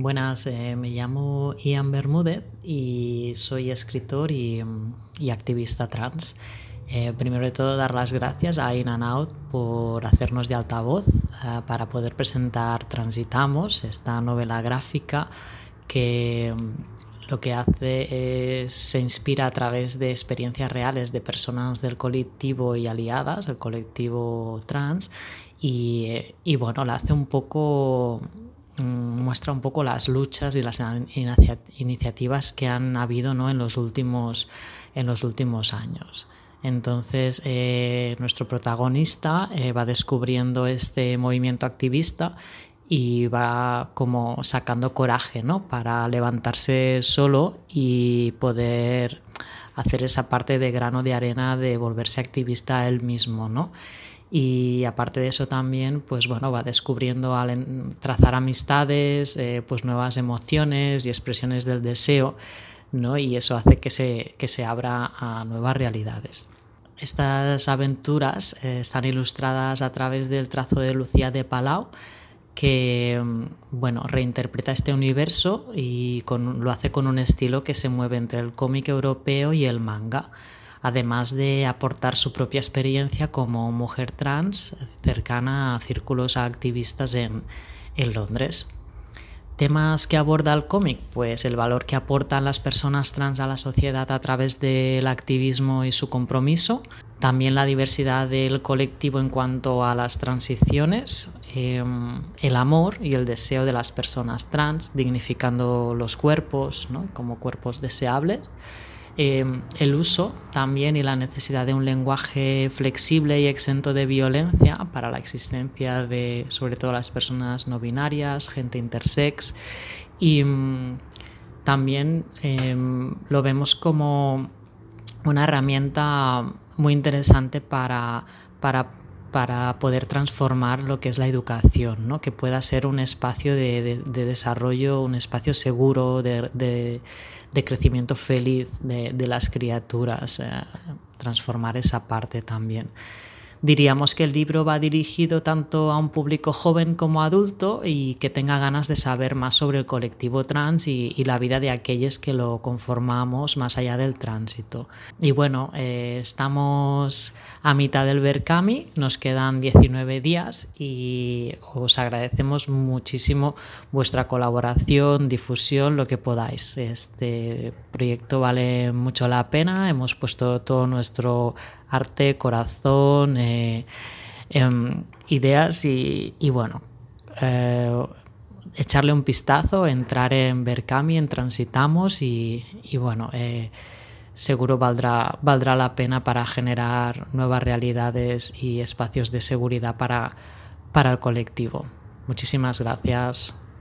Buenas, eh, me llamo Ian Bermúdez y soy escritor y, activista trans. Eh, primero de todo, dar las gracias a In and Out por hacernos de altavoz eh, para poder presentar Transitamos, esta novela gráfica que mm, lo que hace es se inspira a través de experiencias reales de personas del colectivo y aliadas, el colectivo trans, y, y bueno, la hace un poco muestra un poco las luchas y las iniciativas que han habido ¿no? en, los últimos, en los últimos años. Entonces, eh, nuestro protagonista eh, va descubriendo este movimiento activista y va como sacando coraje ¿no? para levantarse solo y poder hacer esa parte de grano de arena de volverse activista él mismo. ¿no? Y aparte de eso también pues bueno va descubriendo al trazar amistades eh, pues nuevas emociones y expresiones del deseo ¿no? y eso hace que se, que se abra a nuevas realidades estas aventuras eh, están ilustradas a través del trazo de Lucía de Palau que bueno, reinterpreta este universo y con, lo hace con un estilo que se mueve entre el cómic europeo y el manga además de aportar su propia experiencia como mujer trans cercana a círculos activistas en, Londres. Temas que aborda el cómic, pues el valor que aportan las personas trans a la sociedad a través del activismo y su compromiso, también la diversidad del colectivo en cuanto a las transiciones, em, el amor y el deseo de las personas trans, dignificando los cuerpos como cuerpos deseables, Em, el uso también y la necesidad de un lenguaje flexible y exento de violencia para la existencia de sobre todo las personas no binarias, gente intersex. Y mm, también em, lo vemos como una herramienta muy interesante para, para para poder transformar lo que es la educación, ¿no? que pueda ser un espacio de, desarrollo, un espacio seguro, de, crecimiento feliz de, las criaturas, eh, transformar esa parte también. Diríamos que el libro va dirigido tanto a un público joven como adulto y que tenga ganas de saber más sobre el colectivo trans y, la vida de aquellos que lo conformamos más allá del tránsito. Y bueno, eh, estamos a mitad del Berkami, nos quedan 19 días y os agradecemos muchísimo vuestra colaboración, difusión, lo que podáis. Este proyecto vale mucho la pena, hemos puesto todo nuestro arte, corazón, eh, em, ideas y, bueno, eh, echarle un pistazo, entrar en Berkami, en Transitamos y, bueno, eh, seguro valdrá, valdrá la pena para generar nuevas realidades y espacios de seguridad para, para el colectivo. Muchísimas gracias.